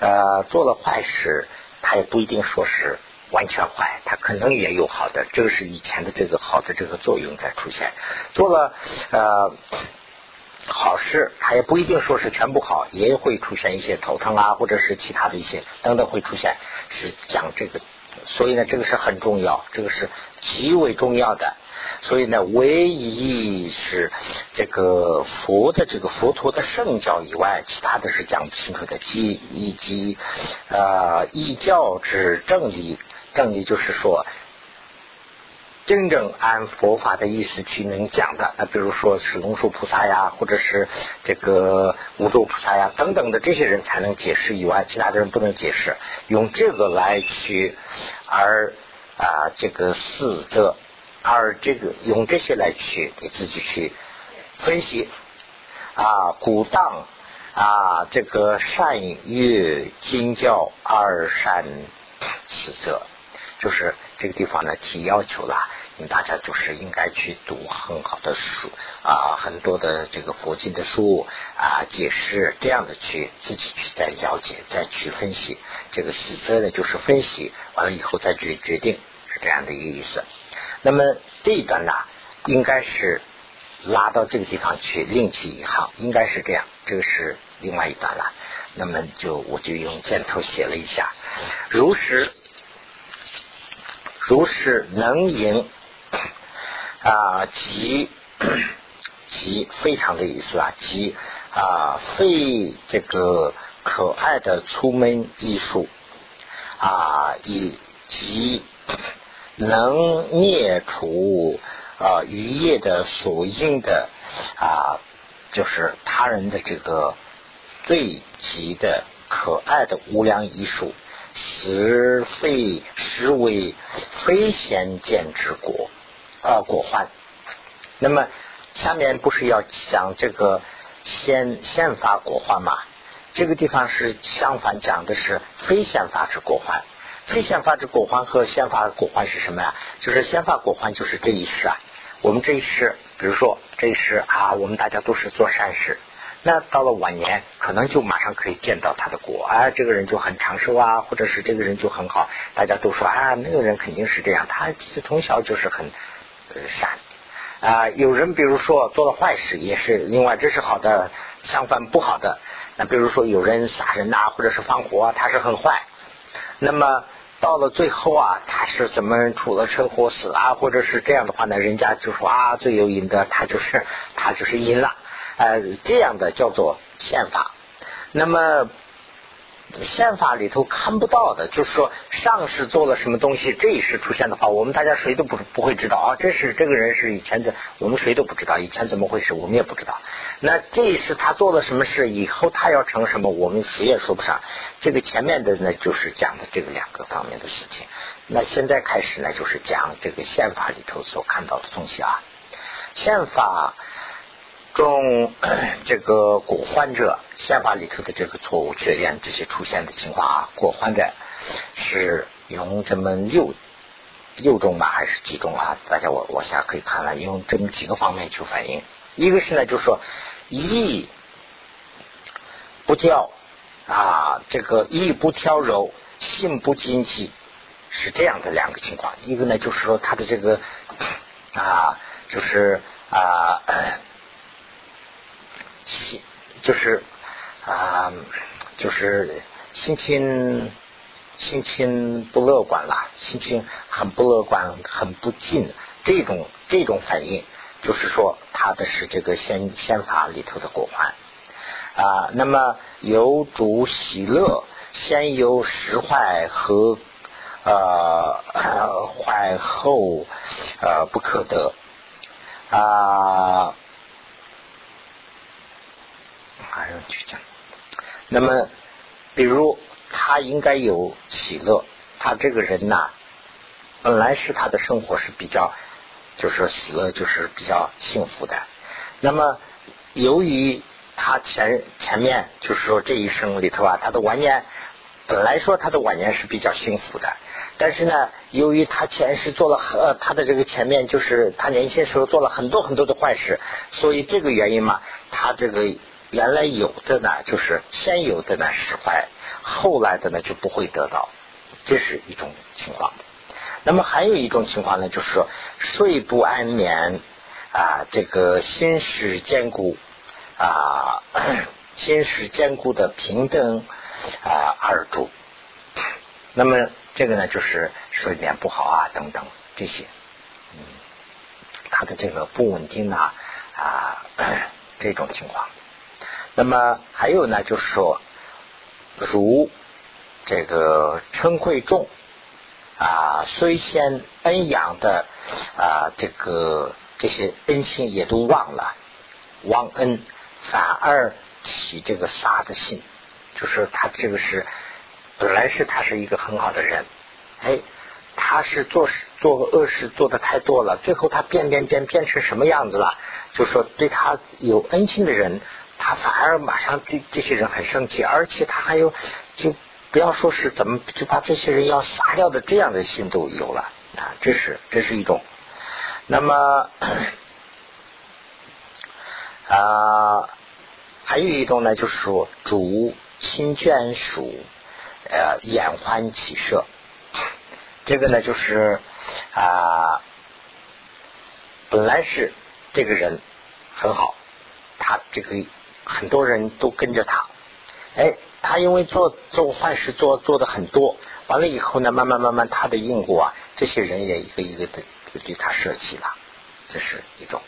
呃，做了坏事，他也不一定说是完全坏，他可能也有好的。这个是以前的这个好的这个作用在出现。做了呃。好事，它也不一定说是全部好，也会出现一些头疼啊，或者是其他的一些等等会出现，是讲这个，所以呢，这个是很重要，这个是极为重要的。所以呢，唯一是这个佛的这个佛陀的圣教以外，其他的是讲不清楚的。即以及呃异教之正理，正理就是说。真正按佛法的意思去能讲的，那比如说是龙树菩萨呀，或者是这个无咒菩萨呀等等的这些人才能解释以外，其他的人不能解释。用这个来去，而啊这个四则，而这个用这些来去给自己去分析啊，古当啊，这个善月金教二善四则，就是这个地方呢提要求了。大家就是应该去读很好的书啊，很多的这个佛经的书啊，解释这样的去自己去再了解，再去分析。这个细则呢，就是分析完了以后再去决定，是这样的一个意思。那么这一段呢，应该是拉到这个地方去另起一行，应该是这样。这个是另外一段了。那么就我就用箭头写了一下，如实如是能赢。啊，即即非常的意思啊，即啊非这个可爱的出门艺术啊，以及能灭除啊渔业的所应的啊，就是他人的这个最极的可爱的无量艺术，实非实为非先见之果。啊，果患。那么下面不是要讲这个先先发果患嘛？这个地方是相反讲的是非先发之果患。非先发之果患和先发果患是什么呀？就是先发果患就是这一世啊。我们这一世，比如说这一世啊，我们大家都是做善事。那到了晚年，可能就马上可以见到他的果，啊，这个人就很长寿啊，或者是这个人就很好，大家都说啊，那个人肯定是这样，他其实从小就是很。善啊，有人比如说做了坏事，也是另外这是好的，相反不好的。那比如说有人杀人呐，或者是放火，他是很坏。那么到了最后啊，他是怎么出了车祸死啊，或者是这样的话呢？人家就说啊，罪有应得，他就是他就是阴了。呃，这样的叫做宪法。那么。宪法里头看不到的，就是说上世做了什么东西，这一世出现的话，我们大家谁都不不会知道啊。这是这个人是以前的，我们谁都不知道以前怎么回事，我们也不知道。那这一世他做了什么事，以后他要成什么，我们谁也说不上。这个前面的呢，就是讲的这个两个方面的事情。那现在开始呢，就是讲这个宪法里头所看到的东西啊，宪法。中这个果患者，宪法里头的这个错误缺点这些出现的情况啊，果患者是用这么六六种吧，还是几种啊？大家我往下可以看了，用这么几个方面去反映。一个是呢，就是说意不教啊，这个意不挑柔，性不经济，是这样的两个情况。一个呢，就是说他的这个啊，就是啊。心就是啊，就是心情心情不乐观了，心情很不乐观，很不敬，这种这种反应，就是说他的是这个先先法里头的果患啊。那么有主喜乐，先有实坏和呃坏后呃不可得啊。还要去讲，那么，比如他应该有喜乐，他这个人呐，本来是他的生活是比较，就是喜乐，就是比较幸福的。那么，由于他前前面就是说这一生里头啊，他的晚年本来说他的晚年是比较幸福的，但是呢，由于他前世做了呃，他的这个前面就是他年轻时候做了很多很多的坏事，所以这个原因嘛，他这个。原来有的呢，就是先有的呢使坏，后来的呢就不会得到，这是一种情况。那么还有一种情况呢，就是说睡不安眠啊，这个心识坚固啊，心识坚固的平等啊二住。那么这个呢，就是睡眠不好啊等等这些，嗯，他的这个不稳定啊啊 这种情况。那么还有呢，就是说，如这个嗔恚重啊，虽先恩养的啊，这个这些恩情也都忘了，忘恩反而起这个杀的心，就是他这个是本来是他是一个很好的人，哎，他是做事做个恶事做的太多了，最后他变变变变成什么样子了？就说对他有恩情的人，他反而马上对这些人很生气，而且他还有就不要说是怎么就把这些人要杀掉的这样的心都有了啊，这是这是一种。那么啊，还有一种呢，就是说主亲眷属呃眼欢起射，这个呢就是啊本来是。这个人很好，他这个很多人都跟着他，哎，他因为做做坏事做做的很多，完了以后呢，慢慢慢慢他的因果啊，这些人也一个一个的就对他舍弃了，这是一种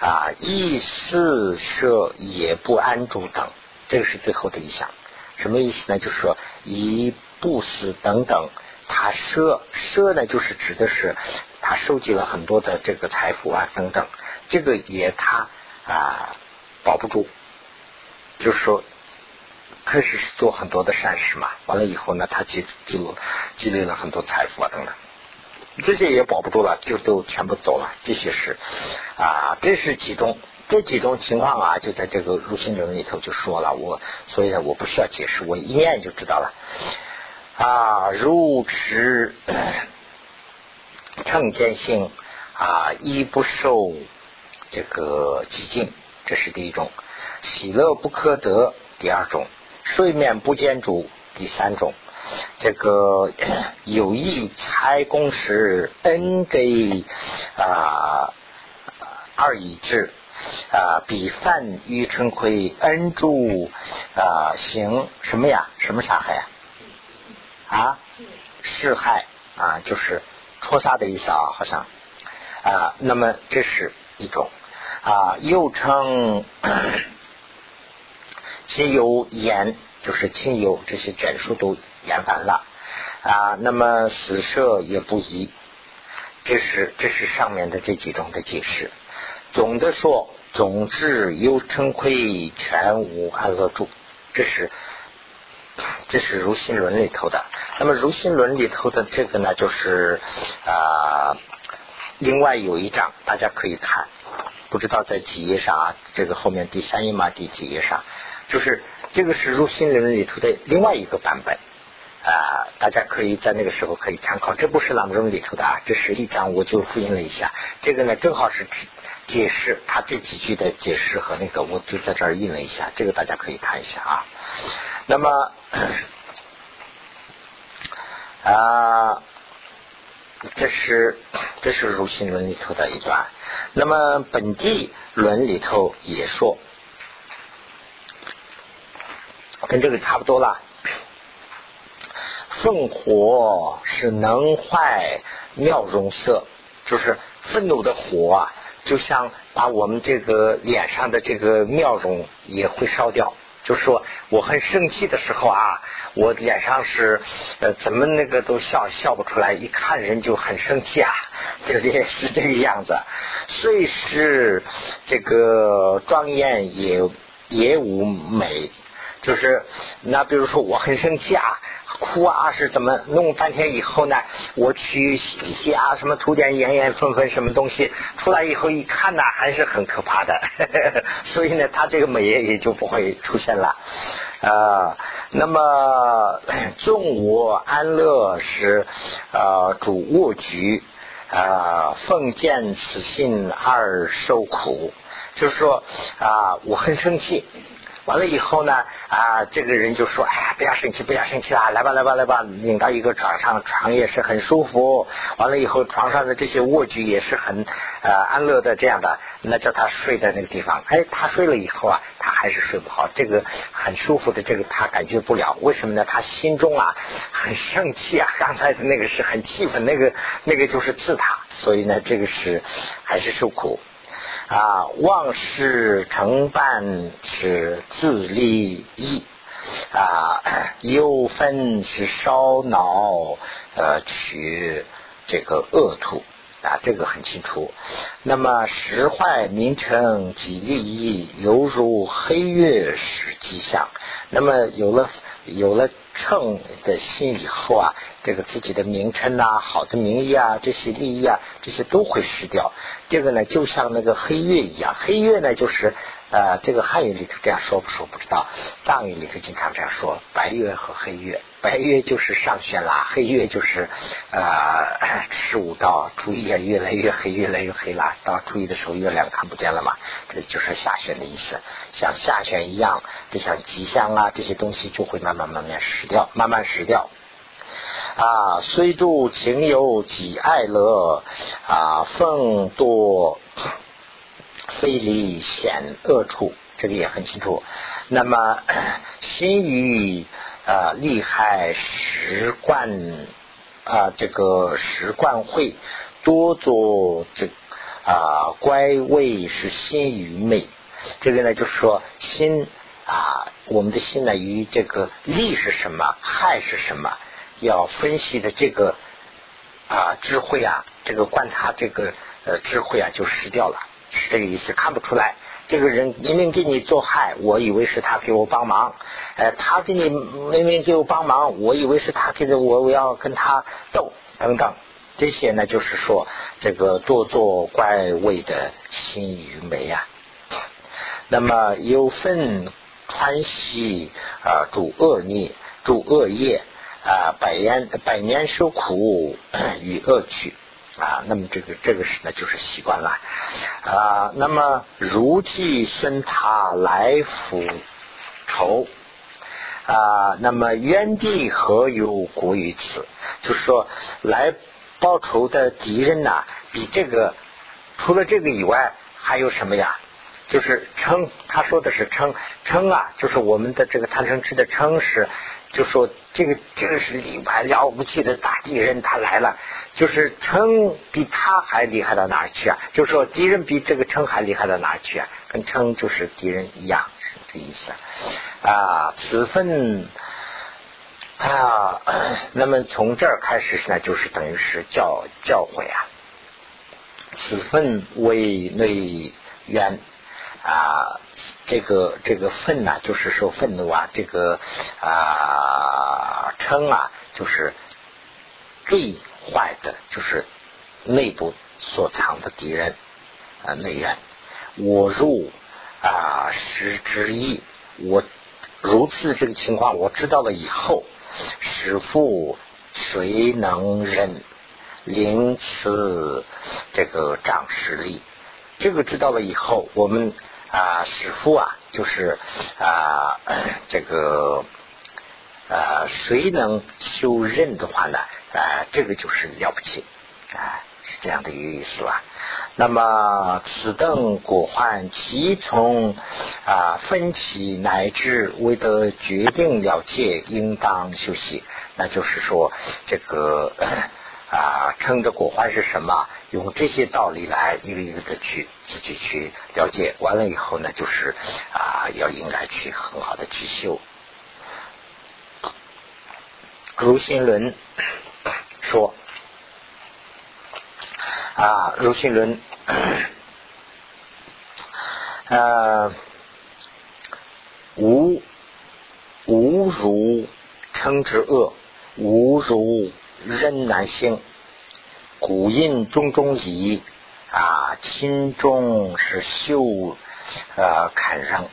啊，意思舍也不安住等，这个是最后的一项，什么意思呢？就是说以不死等等，他舍舍呢，就是指的是他收集了很多的这个财富啊等等。这个也他啊保不住，就是说开始是做很多的善事嘛，完了以后呢，他积积累积累了很多财富啊等等，这些也保不住了，就都全部走了。这些是啊，这是几种这几种情况啊，就在这个入心论里头就说了，我所以呢，我不需要解释，我一念就知道了啊，如持称见性啊，一不受。这个寂静，这是第一种；喜乐不可得，第二种；睡眠不见主，第三种。这个有意财公时恩给啊二已至啊，比犯于成亏恩助啊行什么呀？什么杀害啊？啊，是害啊，就是戳杀的意思啊，好像啊。那么这是一种。啊，又称亲友言，就是亲友这些卷书都言反了啊。那么死舍也不疑，这是这是上面的这几种的解释。总的说，总之有称亏，全无安乐住。这是这是如心论里头的。那么如心论里头的这个呢，就是啊，另外有一章，大家可以看。不知道在几页上啊？这个后面第三页嘛，第几页上？就是这个是入心论里头的另外一个版本啊，大家可以在那个时候可以参考。这不是朗中里头的啊，这是一章，我就复印了一下。这个呢，正好是解释他这几句的解释和那个，我就在这儿印了一下。这个大家可以看一下啊。那么 啊，这是这是入心论里头的一段。那么本地论里头也说，跟这个差不多了。愤火是能坏妙容色，就是愤怒的火啊，就像把我们这个脸上的这个妙容也会烧掉。就说我很生气的时候啊，我脸上是呃怎么那个都笑笑不出来，一看人就很生气啊，对不对？是这个样子。虽是这个庄严也也无美，就是那比如说我很生气啊。哭啊是怎么弄半天以后呢？我去洗洗啊，什么涂点盐盐分分什么东西，出来以后一看呢，还是很可怕的。所以呢，他这个美也就不会出现了啊。那么纵我安乐时呃主卧局啊，奉见此信而受苦，就是说啊，我很生气。完了以后呢，啊，这个人就说：“哎呀，不要生气，不要生气啦，来吧，来吧，来吧，领到一个床上，床也是很舒服。完了以后，床上的这些卧具也是很呃安乐的这样的。那叫他睡在那个地方，哎，他睡了以后啊，他还是睡不好。这个很舒服的，这个他感觉不了。为什么呢？他心中啊很生气啊，刚才的那个是很气愤，那个那个就是自他，所以呢，这个是还是受苦。”啊，忘事成办是自利益啊，忧愤是烧脑呃取这个恶土啊，这个很清楚。那么时坏名称及利益，犹如黑月时迹象。那么有了有了称的心以后啊，这个自己的名称啊、好的名义啊、这些利益啊，这些都会失掉。这个呢，就像那个黑月一样，黑月呢就是。呃，这个汉语里头这样说不说不知道，藏语里头经常这样说：白月和黑月，白月就是上弦啦，黑月就是呃十五到初一，越来越黑，越来越黑啦。到初一的时候，月亮看不见了嘛，这就是下弦的意思。像下弦一样，就像吉祥啊这些东西就会慢慢慢慢失掉，慢慢失掉。啊，虽度情有几爱乐啊，凤多。非离险恶处，这个也很清楚。那么心于啊利害十贯啊这个十贯会多做这啊乖位是心愚昧。这个呢就是说心啊我们的心呢与这个利是什么害是什么要分析的这个啊智慧啊这个观察这个呃智慧啊就失掉了。是这个意思，看不出来。这个人明明给你做害，我以为是他给我帮忙。呃，他给你明明给我帮忙，我以为是他给的我，我要跟他斗等等。这些呢，就是说这个多做怪味的心愚昧啊。那么有份川西啊，主恶孽，主恶业啊，百年百年受苦与恶趣。啊，那么这个这个是呢，就是习惯了啊。那么如计孙他来复仇啊，那么冤地何有国于此？就是说来报仇的敌人呐，比这个除了这个以外还有什么呀？就是称，他说的是称称啊，就是我们的这个贪嗔痴的称是。就说这个这个是一般了不起的大敌人，他来了，就是称比他还厉害到哪去啊？就说敌人比这个称还厉害到哪去啊？跟称就是敌人一样，是这意思啊。此分啊，那么从这儿开始呢，就是等于是教教诲啊。此分为内冤。啊，这个这个愤呐，就是说愤怒啊，这个啊称啊，就是最坏的，就是内部所藏的敌人啊内怨。我入啊时之意，我如此这个情况，我知道了以后，师父谁能忍？临此这个长实力，这个知道了以后，我们。啊，师傅啊，就是啊，这个啊，谁能修忍的话呢？啊，这个就是了不起，啊，是这样的一个意思啊。那么此等果患，其从啊分歧乃至未得决定了解，应当休息。那就是说，这个啊，称的果患是什么？用这些道理来一个一个的去自己去了解，完了以后呢，就是啊，要应该去很好的去修。如心轮说啊，如心轮呃，无无如称之恶，无如人难行。古印中中仪啊，心中是秀呃坎上。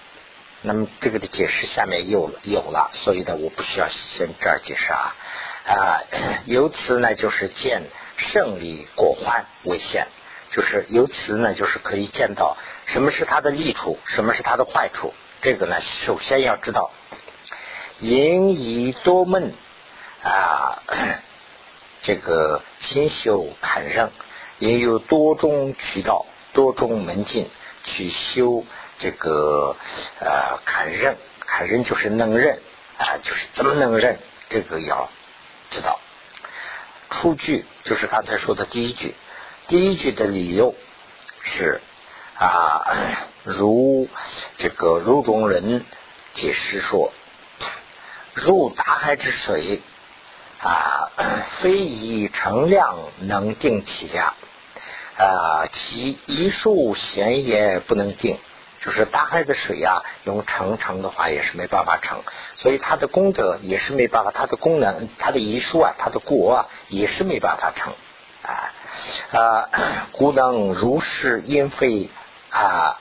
那么这个的解释下面有有了，所以呢，我不需要先这儿解释啊啊。由此呢，就是见胜利果患为限，就是由此呢，就是可以见到什么是它的利处，什么是它的坏处。这个呢，首先要知道，淫以多闷啊。这个清修坎刃也有多种渠道、多种门径去修这个呃坎刃。坎刃就是能忍啊，就是怎么能忍，这个要知道。出句就是刚才说的第一句，第一句的理由是啊，如这个如中人解释说，入大海之水。啊，非以成量能定其量，啊，其一数闲也不能定，就是大海的水啊，用成成的话也是没办法成，所以它的功德也是没办法，它的功能，它的遗数啊，它的果啊，也是没办法成啊啊，故能如是因非啊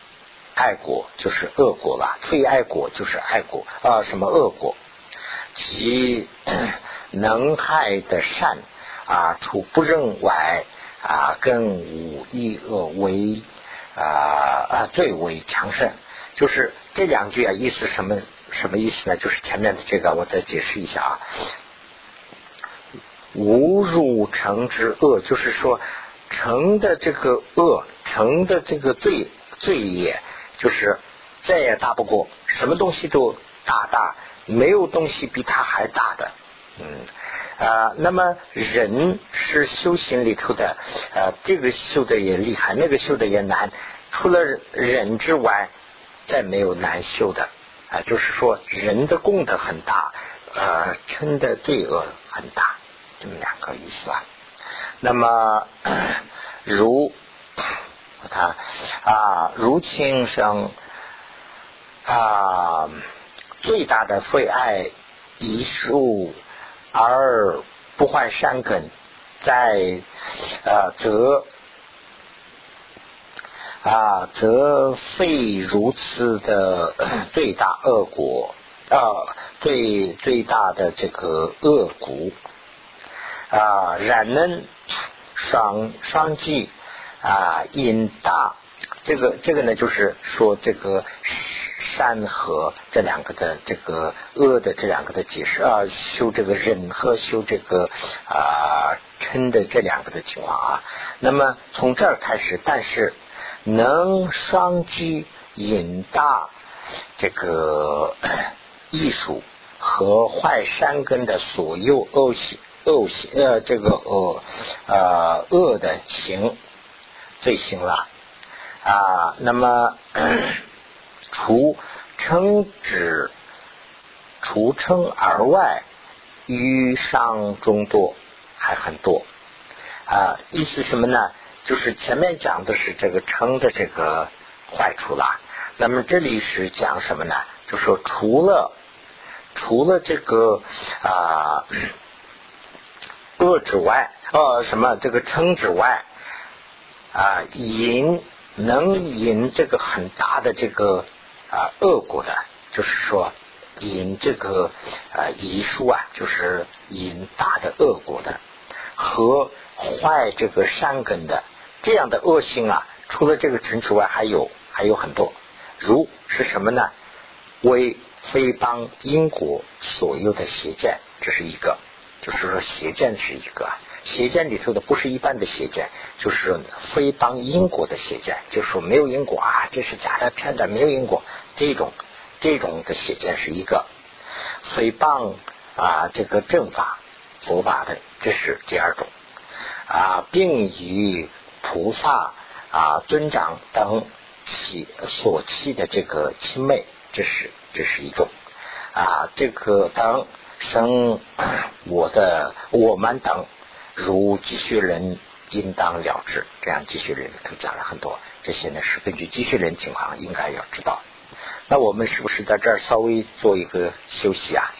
爱国就是恶果了，非爱国就是爱国啊，什么恶果？其能害的善啊，除不认外。啊，更无一恶为啊啊最为强盛，就是这两句啊，意思什么什么意思呢？就是前面的这个，我再解释一下啊。无入成之恶，就是说成的这个恶，成的这个罪罪业，就是再也大不过，什么东西都大大，没有东西比它还大的，嗯。啊，那么人是修行里头的，呃，这个修的也厉害，那个修的也难。除了人之外，再没有难修的啊。就是说，人的功德很大，呃，嗔的罪恶很大，这么两个意思啊。那么，如我看啊，如轻生啊，最大的非爱一树。而不坏善根，在啊则啊则非如此的最大恶果啊最最大的这个恶果啊然能双双计啊因大这个这个呢就是说这个。善和这两个的这个恶的这两个的解释啊，修这个忍和修这个啊嗔的这两个的情况啊。那么从这儿开始，但是能双击引大这个艺术和坏山根的所有恶行恶行呃这个恶呃恶的行罪行了啊。那么。除称之，除称而外，余商中多还很多啊。意思什么呢？就是前面讲的是这个称的这个坏处啦。那么这里是讲什么呢？就说除了除了这个啊恶之外，呃什么这个称之外啊引能引这个很大的这个。啊，恶果的，就是说引这个啊遗书啊，就是引大的恶果的，和坏这个善根的这样的恶性啊，除了这个尘之外，还有还有很多。如是什么呢？为非邦因果所有的邪见，这是一个，就是说邪见是一个。邪见里头的不是一般的邪见，就是非帮因果的邪见，就是说没有因果啊，这是假的骗的，没有因果，这种这种的邪见是一个诽谤啊这个正法佛法的，这是第二种啊，并与菩萨啊尊长等起所弃的这个亲妹，这是这是一种啊，这个等生我的我们等。如积蓄人应当了之，这样积蓄人都讲了很多，这些呢是根据积蓄人情况应该要知道。那我们是不是在这儿稍微做一个休息啊？